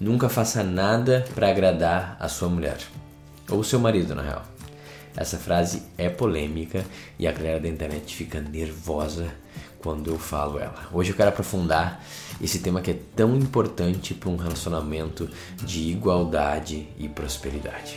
Nunca faça nada para agradar a sua mulher. Ou seu marido, na real. Essa frase é polêmica e a galera da internet fica nervosa quando eu falo ela. Hoje eu quero aprofundar esse tema que é tão importante para um relacionamento de igualdade e prosperidade.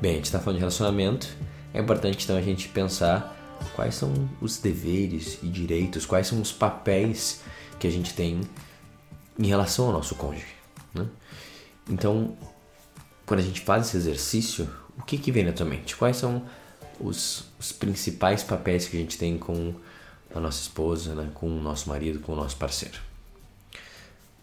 Bem, a gente está falando de relacionamento, é importante então a gente pensar quais são os deveres e direitos, quais são os papéis que a gente tem em relação ao nosso cônjuge. Né? Então, quando a gente faz esse exercício, o que, que vem na tua mente? Quais são os, os principais papéis que a gente tem com a nossa esposa, né? com o nosso marido, com o nosso parceiro?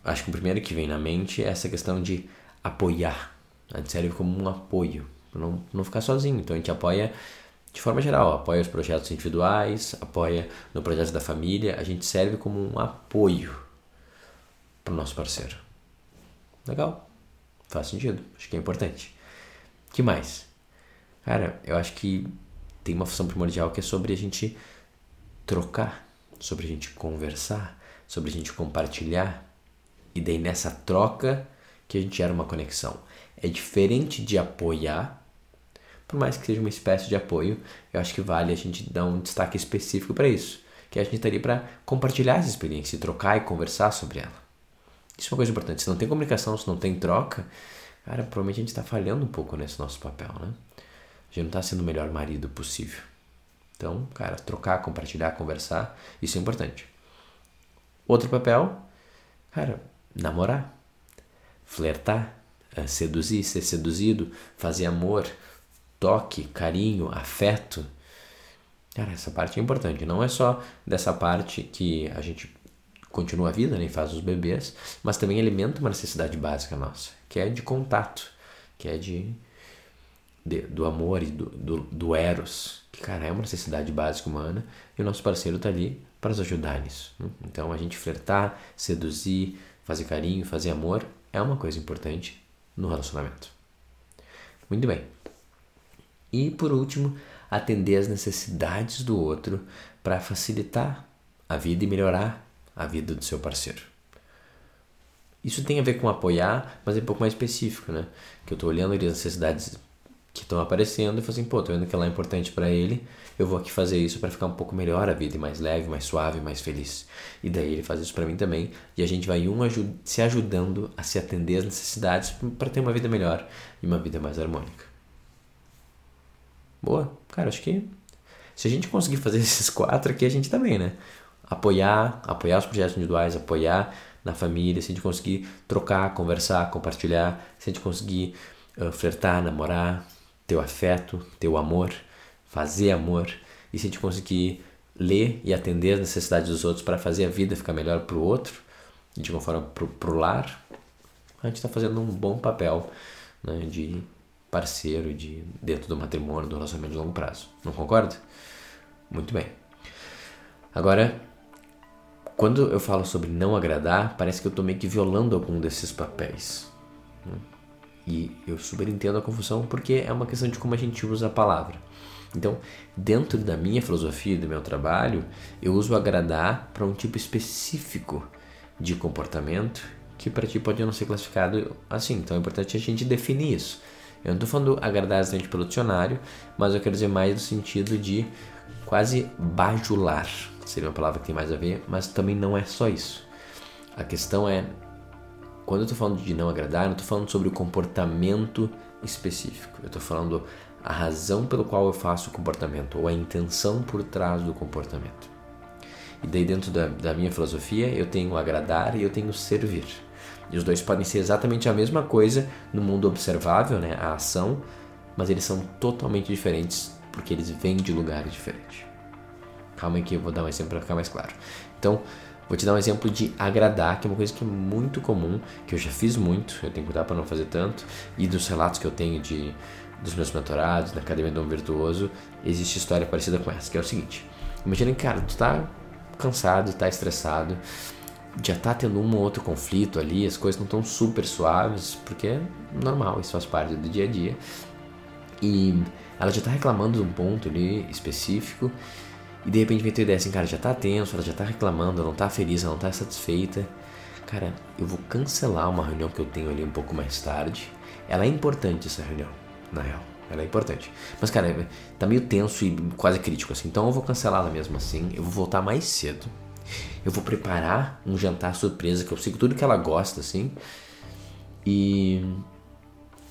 Acho que o primeiro que vem na mente é essa questão de apoiar. A gente serve como um apoio, não, não ficar sozinho. Então a gente apoia de forma geral, apoia os projetos individuais, apoia no projeto da família, a gente serve como um apoio para o nosso parceiro. Legal, faz sentido, acho que é importante. que mais? Cara, eu acho que tem uma função primordial que é sobre a gente trocar, sobre a gente conversar, sobre a gente compartilhar. E daí nessa troca que a gente gera uma conexão. É diferente de apoiar, por mais que seja uma espécie de apoio, eu acho que vale a gente dar um destaque específico para isso. Que a gente está ali para compartilhar essa experiência, trocar e conversar sobre ela. Isso é uma coisa importante. Se não tem comunicação, se não tem troca, cara, provavelmente a gente está falhando um pouco nesse nosso papel, né? A gente não está sendo o melhor marido possível. Então, cara, trocar, compartilhar, conversar, isso é importante. Outro papel, cara, namorar, flertar, eh, seduzir, ser seduzido, fazer amor, toque, carinho, afeto. Cara, essa parte é importante. Não é só dessa parte que a gente continua a vida, e faz os bebês, mas também alimenta uma necessidade básica nossa, que é de contato, que é de, de do amor e do, do, do, eros, que, cara, é uma necessidade básica humana, e o nosso parceiro está ali para nos ajudar nisso. Né? Então, a gente flertar, seduzir, fazer carinho, fazer amor, é uma coisa importante no relacionamento. Muito bem. E, por último, atender às necessidades do outro para facilitar a vida e melhorar a vida do seu parceiro. Isso tem a ver com apoiar, mas é um pouco mais específico, né? Que eu estou olhando ali as necessidades que estão aparecendo e falo assim, pô, tô vendo que ela é importante para ele, eu vou aqui fazer isso para ficar um pouco melhor a vida, mais leve, mais suave, mais feliz. E daí ele faz isso para mim também, e a gente vai um se ajudando a se atender às necessidades para ter uma vida melhor e uma vida mais harmônica. Boa, cara, acho que se a gente conseguir fazer esses quatro aqui, a gente tá bem, né? apoiar, apoiar os projetos individuais, apoiar na família, se a gente conseguir trocar, conversar, compartilhar, se a gente conseguir uh, flertar, namorar, ter o afeto, ter o amor, fazer amor, e se a gente conseguir ler e atender as necessidades dos outros para fazer a vida ficar melhor para o outro, de uma forma para o lar, a gente está fazendo um bom papel né, de parceiro de dentro do matrimônio, do relacionamento de longo prazo. Não concorda? Muito bem. Agora, quando eu falo sobre não agradar, parece que eu estou meio que violando algum desses papéis. Né? E eu super entendo a confusão porque é uma questão de como a gente usa a palavra. Então, dentro da minha filosofia e do meu trabalho, eu uso agradar para um tipo específico de comportamento que para ti pode não ser classificado assim. Então é importante a gente definir isso. Eu não estou falando agradar exatamente pelo dicionário, mas eu quero dizer mais no sentido de quase bajular seria uma palavra que tem mais a ver, mas também não é só isso. A questão é, quando eu estou falando de não agradar, eu não estou falando sobre o comportamento específico. Eu estou falando a razão pelo qual eu faço o comportamento, ou a intenção por trás do comportamento. E daí dentro da, da minha filosofia eu tenho agradar e eu tenho servir. E os dois podem ser exatamente a mesma coisa no mundo observável, né, a ação, mas eles são totalmente diferentes porque eles vêm de lugares diferentes. Calma aí que eu vou dar um exemplo para ficar mais claro. Então, vou te dar um exemplo de agradar, que é uma coisa que é muito comum, que eu já fiz muito, eu tenho que cuidar para não fazer tanto, e dos relatos que eu tenho de dos meus mentorados, na Academia do Homem Virtuoso, existe história parecida com essa, que é o seguinte. Imagina que, cara, tu tá cansado, tá estressado, já tá tendo um ou outro conflito ali, as coisas não estão super suaves, porque é normal, isso faz parte do dia a dia. E ela já tá reclamando de um ponto ali específico E de repente vem tua ideia assim, cara, já tá tenso, ela já tá reclamando, ela não tá feliz, ela não tá satisfeita. Cara, eu vou cancelar uma reunião que eu tenho ali um pouco mais tarde. Ela é importante essa reunião, na real. Ela é importante. Mas, cara, tá meio tenso e quase crítico, assim. Então eu vou cancelá-la mesmo assim. Eu vou voltar mais cedo. Eu vou preparar um jantar surpresa, que eu sei tudo que ela gosta, assim. E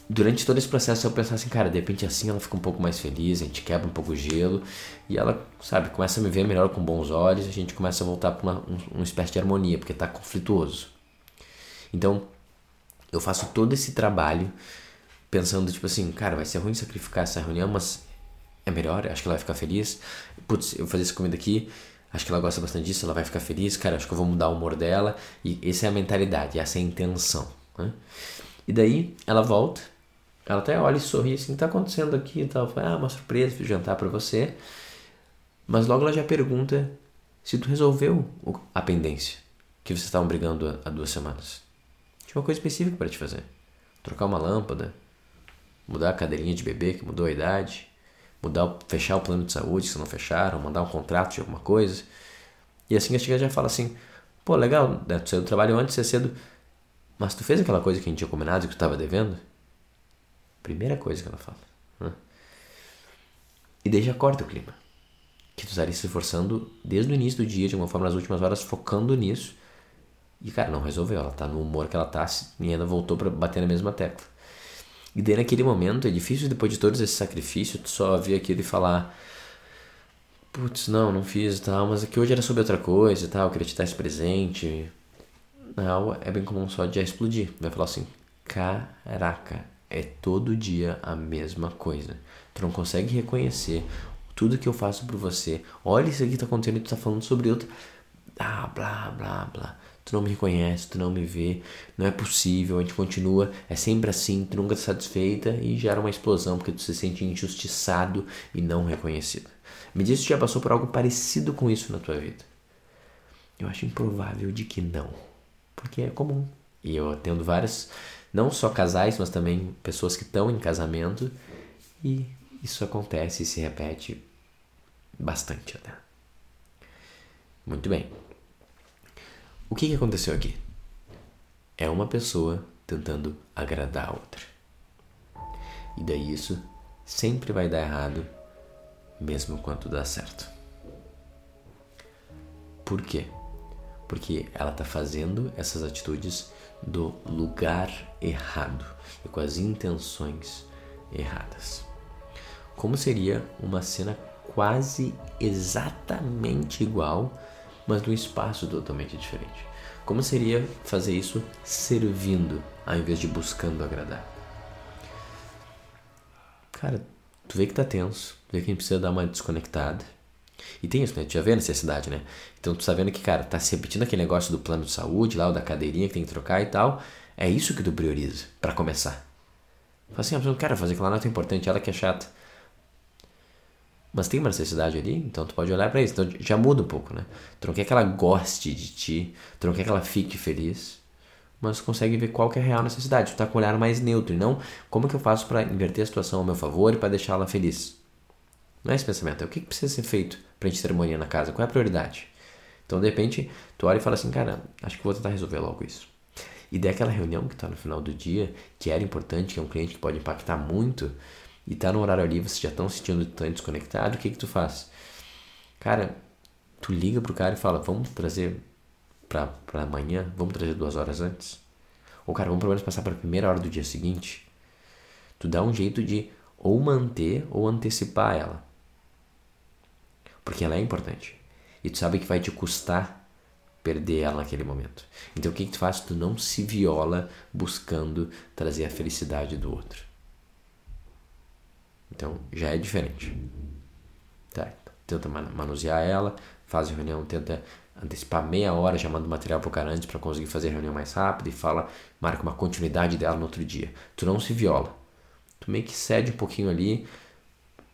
durante todo esse processo eu pensar assim, cara, de repente assim ela fica um pouco mais feliz, a gente quebra um pouco o gelo e ela, sabe, começa a me ver melhor com bons olhos, a gente começa a voltar para uma, um, uma espécie de harmonia, porque tá conflituoso. Então, eu faço todo esse trabalho pensando, tipo assim, cara, vai ser ruim sacrificar essa reunião, mas é melhor, acho que ela vai ficar feliz. Putz, eu vou fazer essa comida aqui, acho que ela gosta bastante disso, ela vai ficar feliz, cara, acho que eu vou mudar o humor dela. E essa é a mentalidade, essa é a intenção. Né? E daí ela volta, ela até olha e sorri assim, tá acontecendo aqui e tal. Fala, ah, uma surpresa, fiz jantar para você. Mas logo ela já pergunta se tu resolveu a pendência que vocês estavam brigando há duas semanas. Tinha uma coisa específica para te fazer. Trocar uma lâmpada, mudar a cadeirinha de bebê que mudou a idade, mudar, fechar o plano de saúde se não fecharam, mandar um contrato de alguma coisa. E assim a gente já fala assim, pô, legal, né? tu saiu do trabalho antes, é cedo, mas tu fez aquela coisa que a gente tinha combinado e que tu estava devendo? Primeira coisa que ela fala. Né? E daí já corta o clima. Que tu estaria se esforçando desde o início do dia, de uma forma nas últimas horas, focando nisso. E, cara, não resolveu. Ela tá no humor que ela tá e ainda voltou para bater na mesma tecla. E daí naquele momento é difícil, depois de todos esses sacrifícios, tu só vir aquilo e falar. Putz, não, não fiz e tal, mas aqui hoje era sobre outra coisa e tal, eu queria te dar esse presente. Não, é bem comum só de explodir. Vai falar assim: caraca, é todo dia a mesma coisa. Tu não consegue reconhecer tudo que eu faço por você. Olha isso aqui que tá acontecendo e tu tá falando sobre outro. Ah, blá, blá, blá. Tu não me reconhece, tu não me vê, não é possível, a gente continua, é sempre assim, tu nunca tá satisfeita e gera uma explosão porque tu se sente injustiçado e não reconhecido. Me diz se já passou por algo parecido com isso na tua vida. Eu acho improvável de que não, porque é comum. E eu atendo várias não só casais, mas também pessoas que estão em casamento e isso acontece e se repete bastante até. Muito bem. O que, que aconteceu aqui? É uma pessoa tentando agradar a outra. E daí isso sempre vai dar errado, mesmo quando dá certo. Por quê? Porque ela está fazendo essas atitudes do lugar errado e com as intenções erradas. Como seria uma cena quase exatamente igual, mas num espaço totalmente diferente? Como seria fazer isso servindo ao invés de buscando agradar? Cara, tu vê que tá tenso, tu vê que a gente precisa dar uma desconectada, e tem isso, né? Tu já vê a necessidade, né? Então tu tá vendo que, cara, tá se repetindo aquele negócio do plano de saúde lá, ou da cadeirinha que tem que trocar e tal. É isso que tu prioriza, para começar. Fala assim, ah, mas eu não quero fazer lá, não é importante, ela que é chata. Mas tem uma necessidade ali, então tu pode olhar para isso. Então já muda um pouco, né? Tu não quer que ela goste de ti, tu não quer que ela fique feliz, mas consegue ver qual que é a real necessidade. Tu tá com um olhar mais neutro e não como que eu faço para inverter a situação ao meu favor e para deixá-la feliz. Não é esse pensamento, é o que precisa ser feito pra gente ter harmonia na casa, qual é a prioridade? Então, de repente, tu olha e fala assim, cara, acho que vou tentar resolver logo isso. E daí aquela reunião que tá no final do dia, que era importante, que é um cliente que pode impactar muito, e tá no horário ali, vocês já estão sentindo tão desconectado, o que que tu faz? Cara, tu liga pro cara e fala, vamos trazer pra, pra amanhã, vamos trazer duas horas antes? Ou, cara, vamos pelo menos passar pra primeira hora do dia seguinte? Tu dá um jeito de ou manter ou antecipar ela. Porque ela é importante. E tu sabe que vai te custar perder ela naquele momento. Então o que, que tu faz? Tu não se viola buscando trazer a felicidade do outro. Então já é diferente. Tá, tenta manusear ela, faz a reunião, tenta antecipar meia hora, já manda o material pro cara antes para conseguir fazer a reunião mais rápido e fala, marca uma continuidade dela no outro dia. Tu não se viola. Tu meio que cede um pouquinho ali,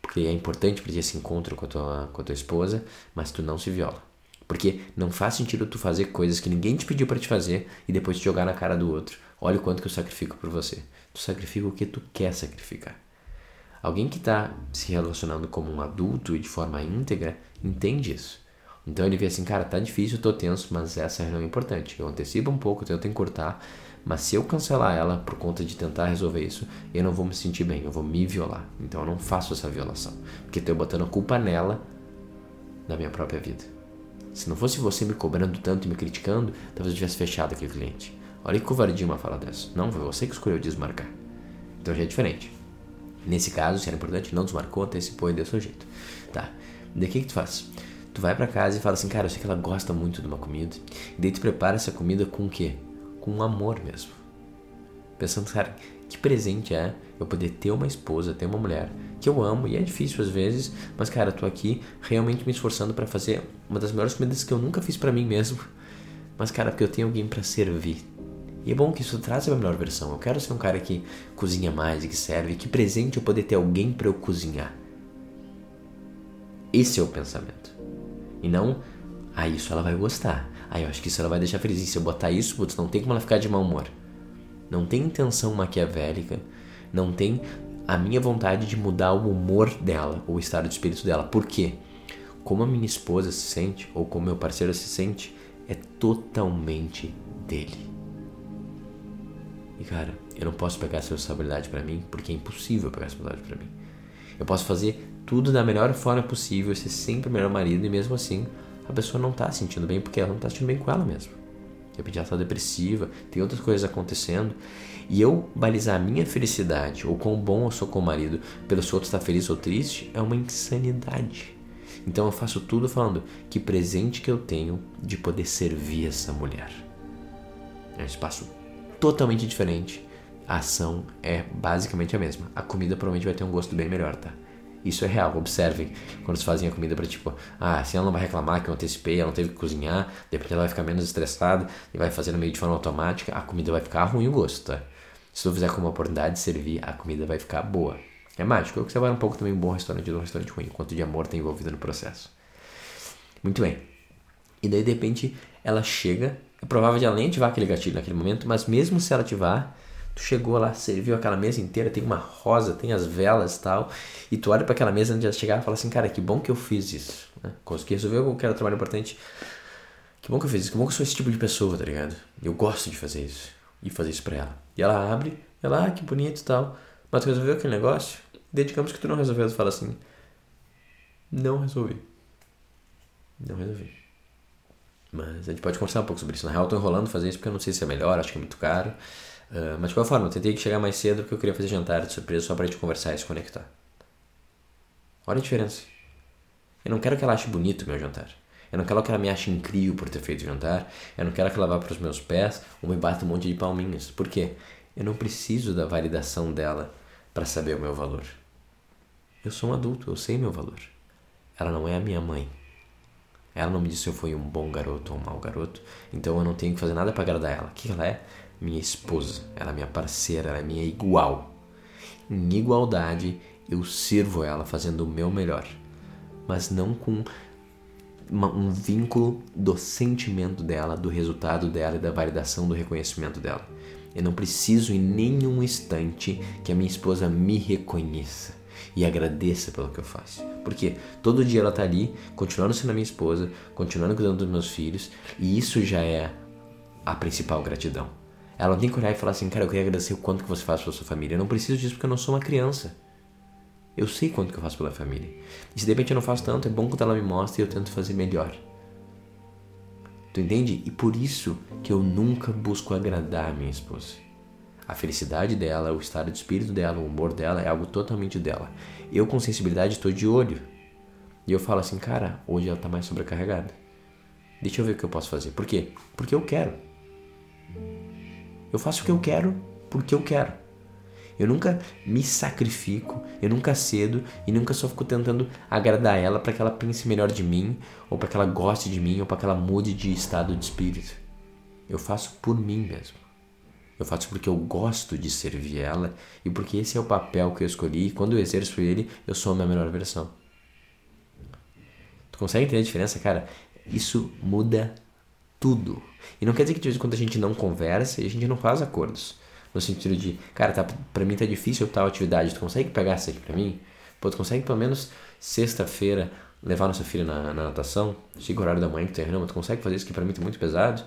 porque é importante para ter esse encontro com a, tua, com a tua esposa, mas tu não se viola. Porque não faz sentido tu fazer coisas que ninguém te pediu para te fazer e depois te jogar na cara do outro. Olha o quanto que eu sacrifico por você. Tu sacrifica o que tu quer sacrificar. Alguém que está se relacionando como um adulto e de forma íntegra Entende isso? Então ele vê assim, cara, tá difícil, eu tô tenso, mas essa é reunião importante. Eu antecipo um pouco, tento encurtar, mas se eu cancelar ela por conta de tentar resolver isso, eu não vou me sentir bem, eu vou me violar. Então eu não faço essa violação, porque tô botando a culpa nela da minha própria vida. Se não fosse você me cobrando tanto e me criticando, talvez eu tivesse fechado aquele cliente. Olha que covardia uma fala dessa. Não, foi você que escolheu desmarcar. Então já é diferente. Nesse caso, se era importante, não desmarcou, antecipou e deu seu jeito. Tá. Daí o que, que tu faz? Tu vai para casa e fala assim, cara, eu sei que ela gosta muito de uma comida. E daí tu prepara essa comida com o quê? Com amor mesmo. Pensando, cara, que presente é eu poder ter uma esposa, ter uma mulher que eu amo e é difícil às vezes, mas cara, eu tô aqui realmente me esforçando para fazer uma das melhores comidas que eu nunca fiz para mim mesmo. Mas cara, porque eu tenho alguém para servir. E é bom que isso traz a melhor versão. Eu quero ser um cara que cozinha mais e que serve. Que presente eu poder ter alguém para eu cozinhar. Esse é o pensamento. E não, ah, isso ela vai gostar. Ah, eu acho que isso ela vai deixar feliz. E se eu botar isso, putz, não tem como ela ficar de mau humor. Não tem intenção maquiavélica. Não tem a minha vontade de mudar o humor dela, ou o estado de espírito dela. Por quê? Como a minha esposa se sente, ou como meu parceiro se sente, é totalmente dele. E cara, eu não posso pegar essa responsabilidade para mim, porque é impossível pegar essa responsabilidade para mim. Eu posso fazer tudo da melhor forma possível, ser sempre o melhor marido, e mesmo assim a pessoa não tá se sentindo bem porque ela não tá se sentindo bem com ela mesma. De repente ela tá depressiva, tem outras coisas acontecendo. E eu balizar a minha felicidade, ou quão bom eu sou com o marido, pelo se outro está feliz ou triste, é uma insanidade. Então eu faço tudo falando que presente que eu tenho de poder servir essa mulher. É um espaço totalmente diferente. A ação é basicamente a mesma. A comida provavelmente vai ter um gosto bem melhor, tá? Isso é real, observem quando vocês fazem a comida para tipo, ah, assim ela não vai reclamar que eu antecipei, ela não teve que cozinhar, depois ela vai ficar menos estressada e vai fazendo meio de forma automática, a comida vai ficar ruim o gosto, tá? Se tu fizer com uma oportunidade de servir, a comida vai ficar boa. É mágico, é que vai um pouco também um bom restaurante de um restaurante ruim, quanto de amor tem envolvido no processo. Muito bem. E daí, de repente, ela chega é provável de ela nem ativar aquele gatilho naquele momento, mas mesmo se ela ativar, tu chegou lá, serviu aquela mesa inteira, tem uma rosa, tem as velas e tal, e tu olha para aquela mesa antes de chegar e fala assim, cara, que bom que eu fiz isso, né? Consegui resolver eu quero trabalho importante. Que bom que eu fiz isso, que bom que eu sou esse tipo de pessoa, tá ligado? Eu gosto de fazer isso, e fazer isso pra ela. E ela abre, ela, ah, que bonito e tal, mas tu resolveu aquele negócio? Digamos que tu não resolveu, tu fala assim, não resolvi. Não resolvi. Mas a gente pode conversar um pouco sobre isso. Na real, eu tô enrolando fazer isso porque eu não sei se é melhor, acho que é muito caro. Uh, mas de qualquer forma, eu tentei chegar mais cedo porque eu queria fazer jantar de surpresa só pra gente conversar e se conectar. Olha a diferença. Eu não quero que ela ache bonito o meu jantar. Eu não quero que ela me ache incrível por ter feito o jantar. Eu não quero que ela vá para os meus pés ou me bata um monte de palminhas. Por quê? Eu não preciso da validação dela para saber o meu valor. Eu sou um adulto, eu sei meu valor. Ela não é a minha mãe. Ela não me disse se eu fui um bom garoto ou um mau garoto, então eu não tenho que fazer nada para agradar ela. O que ela é? Minha esposa, ela é minha parceira, ela é minha igual. Em igualdade, eu sirvo ela fazendo o meu melhor, mas não com uma, um vínculo do sentimento dela, do resultado dela e da validação do reconhecimento dela. Eu não preciso em nenhum instante que a minha esposa me reconheça e agradeça pelo que eu faço. Porque todo dia ela tá ali, continuando sendo a minha esposa, continuando cuidando dos meus filhos, e isso já é a principal gratidão. Ela não tem que olhar e falar assim, cara, eu queria agradecer o quanto que você faz pela sua família. Eu não preciso disso porque eu não sou uma criança. Eu sei quanto que eu faço pela família. E se de repente eu não faço tanto, é bom quando ela me mostra e eu tento fazer melhor. Tu entende? E por isso que eu nunca busco agradar a minha esposa. A felicidade dela, o estado de espírito dela, o humor dela é algo totalmente dela. Eu, com sensibilidade, estou de olho. E eu falo assim, cara, hoje ela está mais sobrecarregada. Deixa eu ver o que eu posso fazer. Por quê? Porque eu quero. Eu faço o que eu quero porque eu quero. Eu nunca me sacrifico, eu nunca cedo e nunca só fico tentando agradar ela para que ela pense melhor de mim, ou para que ela goste de mim, ou para que ela mude de estado de espírito. Eu faço por mim mesmo. Eu faço porque eu gosto de servir ela e porque esse é o papel que eu escolhi e quando eu exerço ele, eu sou a minha melhor versão. Tu consegue entender a diferença, cara? Isso muda tudo. E não quer dizer que de vez em quando a gente não conversa e a gente não faz acordos. No sentido de, cara, tá, pra mim tá difícil tal atividade, tu consegue pegar isso aqui pra mim? Pô, tu consegue pelo menos sexta-feira levar nossa filha na, na natação, chega o horário da manhã que tem, não, tu consegue fazer isso que pra mim tá muito pesado?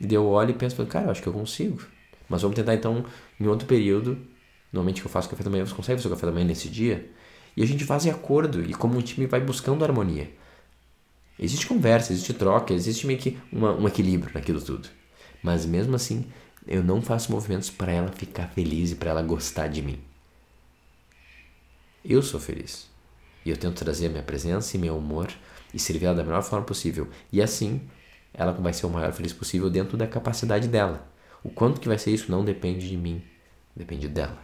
E daí eu olho e penso, cara, eu acho que eu consigo. Mas vamos tentar então em outro período. Normalmente que eu faço café da manhã, você consegue fazer o café da manhã nesse dia? E a gente faz em acordo e como o time vai buscando harmonia. Existe conversa, existe troca, existe meio que uma, um equilíbrio naquilo tudo. Mas mesmo assim, eu não faço movimentos para ela ficar feliz e para ela gostar de mim. Eu sou feliz. E eu tento trazer a minha presença e meu humor e servir ela da melhor forma possível. E assim, ela vai ser o maior feliz possível dentro da capacidade dela. O quanto que vai ser isso não depende de mim, depende dela.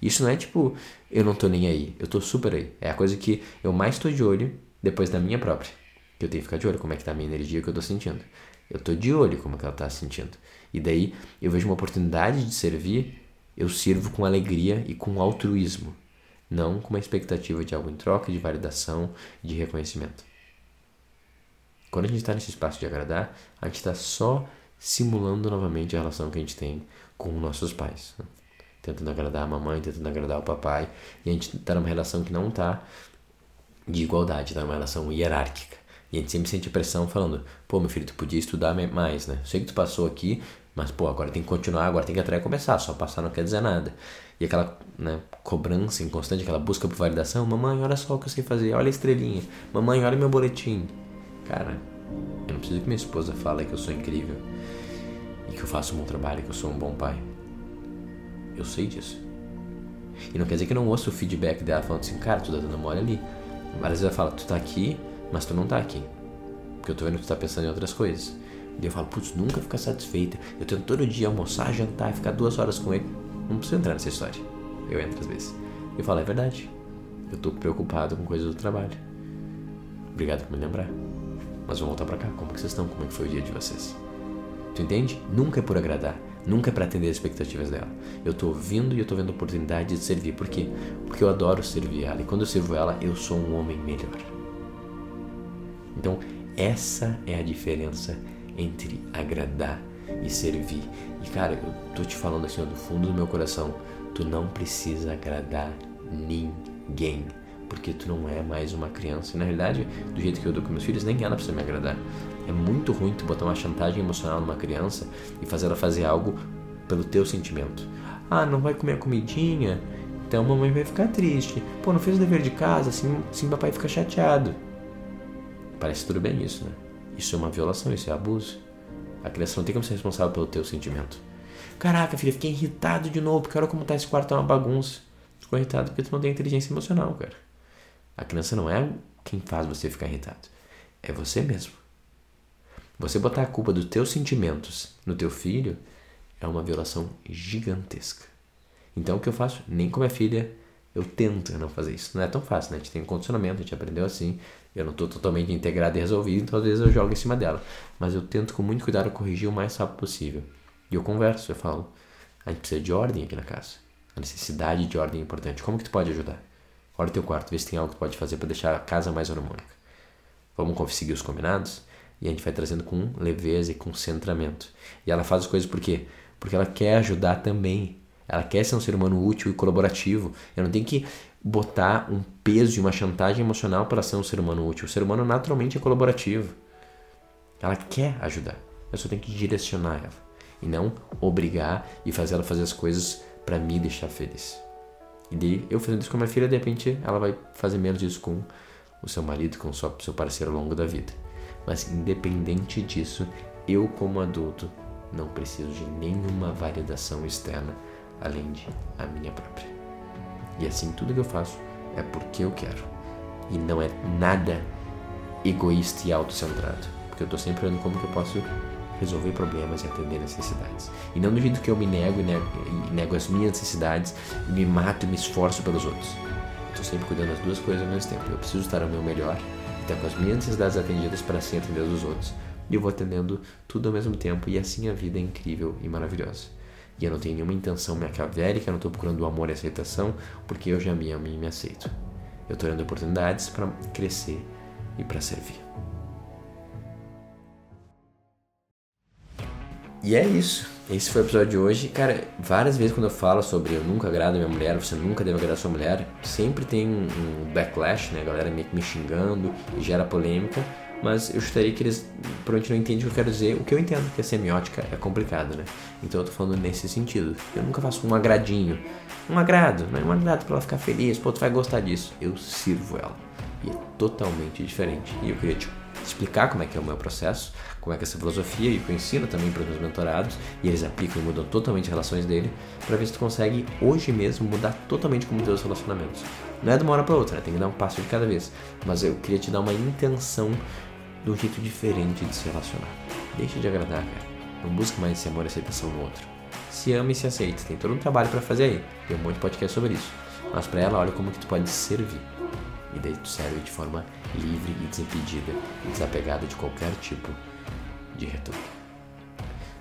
Isso não é tipo, eu não tô nem aí, eu tô super aí. É a coisa que eu mais tô de olho depois da minha própria. Que eu tenho que ficar de olho como é que tá a minha energia que eu tô sentindo. Eu tô de olho como é que ela tá sentindo. E daí eu vejo uma oportunidade de servir, eu sirvo com alegria e com altruísmo, não com uma expectativa de algo em troca, de validação, de reconhecimento. Quando a gente está nesse espaço de agradar, a gente está só simulando novamente a relação que a gente tem com nossos pais. Né? Tentando agradar a mamãe, tentando agradar o papai. E a gente está numa relação que não está de igualdade, está numa relação hierárquica. E a gente sempre sente pressão falando, pô, meu filho, tu podia estudar mais, né? Sei que tu passou aqui, mas, pô, agora tem que continuar, agora tem que até começar, só passar não quer dizer nada. E aquela né, cobrança inconstante, aquela busca por validação, mamãe, olha só o que eu sei fazer, olha a estrelinha, mamãe, olha meu boletim. Cara, eu não preciso que minha esposa fale que eu sou incrível e que eu faço um bom trabalho, que eu sou um bom pai. Eu sei disso. E não quer dizer que eu não ouço o feedback dela falando assim, cara, tu tá dando mole ali. Várias vezes ela fala, tu tá aqui, mas tu não tá aqui. Porque eu tô vendo que tu tá pensando em outras coisas. E eu falo, putz, nunca fica satisfeita. Eu tento todo dia almoçar, jantar, ficar duas horas com ele. Não preciso entrar nessa história. Eu entro às vezes. Eu falo, é verdade. Eu tô preocupado com coisas do trabalho. Obrigado por me lembrar. Mas vamos voltar pra cá. Como que vocês estão? Como é que foi o dia de vocês? Tu entende? Nunca é por agradar. Nunca é para atender as expectativas dela. Eu tô ouvindo e eu tô vendo a oportunidade de servir. Por quê? Porque eu adoro servir ela. E quando eu sirvo ela, eu sou um homem melhor. Então, essa é a diferença entre agradar e servir. E cara, eu tô te falando assim, ó, do fundo do meu coração, tu não precisa agradar ninguém, porque tu não é mais uma criança. E na realidade, do jeito que eu dou com meus filhos, nem ela precisa me agradar. É muito ruim tu botar uma chantagem emocional numa criança e fazer ela fazer algo pelo teu sentimento. Ah, não vai comer a comidinha? Então a mamãe vai ficar triste. Pô, não fez o dever de casa, assim, assim papai fica chateado. Parece tudo bem isso, né? Isso é uma violação, isso é abuso. A criança não tem como ser responsável pelo teu sentimento. Caraca, filha, fiquei irritado de novo, porque olha como tá esse quarto, é uma bagunça. Ficou irritado porque tu não tem inteligência emocional, cara. A criança não é quem faz você ficar irritado. É você mesmo. Você botar a culpa dos teus sentimentos no teu filho é uma violação gigantesca. Então o que eu faço? Nem com minha filha eu tento não fazer isso. Não é tão fácil, né? A gente tem um condicionamento, a gente aprendeu assim. Eu não estou totalmente integrado e resolvido, então às vezes eu jogo em cima dela. Mas eu tento com muito cuidado corrigir o mais rápido possível. E eu converso, eu falo, a gente precisa de ordem aqui na casa. A necessidade de ordem é importante. Como que tu pode ajudar? Olha o teu quarto, vê se tem algo que tu pode fazer para deixar a casa mais harmônica. Vamos conseguir os combinados? E a gente vai trazendo com leveza e com centramento. E ela faz as coisas por quê? Porque ela quer ajudar também. Ela quer ser um ser humano útil e colaborativo. Eu não tenho que botar um peso e uma chantagem emocional para ser um ser humano útil. O ser humano naturalmente é colaborativo. Ela quer ajudar. Eu só tenho que direcionar ela e não obrigar e fazer ela fazer as coisas para me deixar feliz. E daí, eu fazendo isso com a minha filha, de repente ela vai fazer menos isso com o seu marido, com o seu parceiro ao longo da vida. Mas independente disso, eu como adulto não preciso de nenhuma validação externa além de a minha própria. E assim tudo que eu faço é porque eu quero. E não é nada egoísta e autocentrado. Porque eu estou sempre olhando como que eu posso resolver problemas e atender necessidades. E não do jeito que eu me nego e nego, e nego as minhas necessidades, me mato e me esforço pelos outros. Estou sempre cuidando das duas coisas ao mesmo tempo. Eu preciso estar ao meu melhor estar com as minhas necessidades atendidas para assim atender os outros. E eu vou atendendo tudo ao mesmo tempo e assim a vida é incrível e maravilhosa. E eu não tenho nenhuma intenção maquiavélica, eu não estou procurando amor e aceitação, porque eu já me amo e me aceito. Eu estou dando oportunidades para crescer e para servir. E é isso. esse foi o episódio de hoje. Cara, várias vezes quando eu falo sobre eu nunca agrado minha mulher, você nunca deve agradar sua mulher, sempre tem um backlash, né? A galera meio que me xingando e gera polêmica. Mas eu chutaria que eles provavelmente não entendem o que eu quero dizer. O que eu entendo que a semiótica é complicado, né? Então eu tô falando nesse sentido. Eu nunca faço um agradinho. Um agrado, não é um agrado pra ela ficar feliz. Pô, tu vai gostar disso. Eu sirvo ela. E é totalmente diferente. E eu queria te explicar como é que é o meu processo, como é que é essa filosofia e que eu ensino também para os meus mentorados e eles aplicam e mudam totalmente as relações dele para ver se tu consegue hoje mesmo mudar totalmente como teus relacionamentos. Não é de uma hora para outra, né? tem que dar um passo de cada vez, mas eu queria te dar uma intenção de um jeito diferente de se relacionar. Deixa de agradar, cara. Não busca mais esse amor e aceitação no outro. Se ama e se aceita. Tem todo um trabalho para fazer aí. Tem um monte de podcast sobre isso. Mas para ela, olha como que tu pode servir. E daí tu serve de forma livre e desimpedida e desapegada de qualquer tipo de retorno.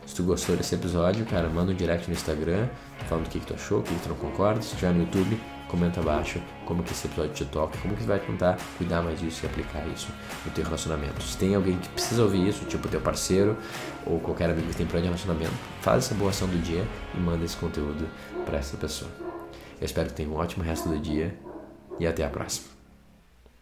Se tu gostou desse episódio, cara, manda um direct no Instagram falando o que, que tu achou, o que, que tu não concorda. Se tiver no YouTube, comenta abaixo como que esse episódio te toca, como que vai tentar cuidar mais disso e aplicar isso no teu relacionamento. Se tem alguém que precisa ouvir isso, tipo teu parceiro ou qualquer amigo que tem problema de relacionamento, faz essa boa ação do dia e manda esse conteúdo para essa pessoa. Eu espero que tenha um ótimo resto do dia e até a próxima.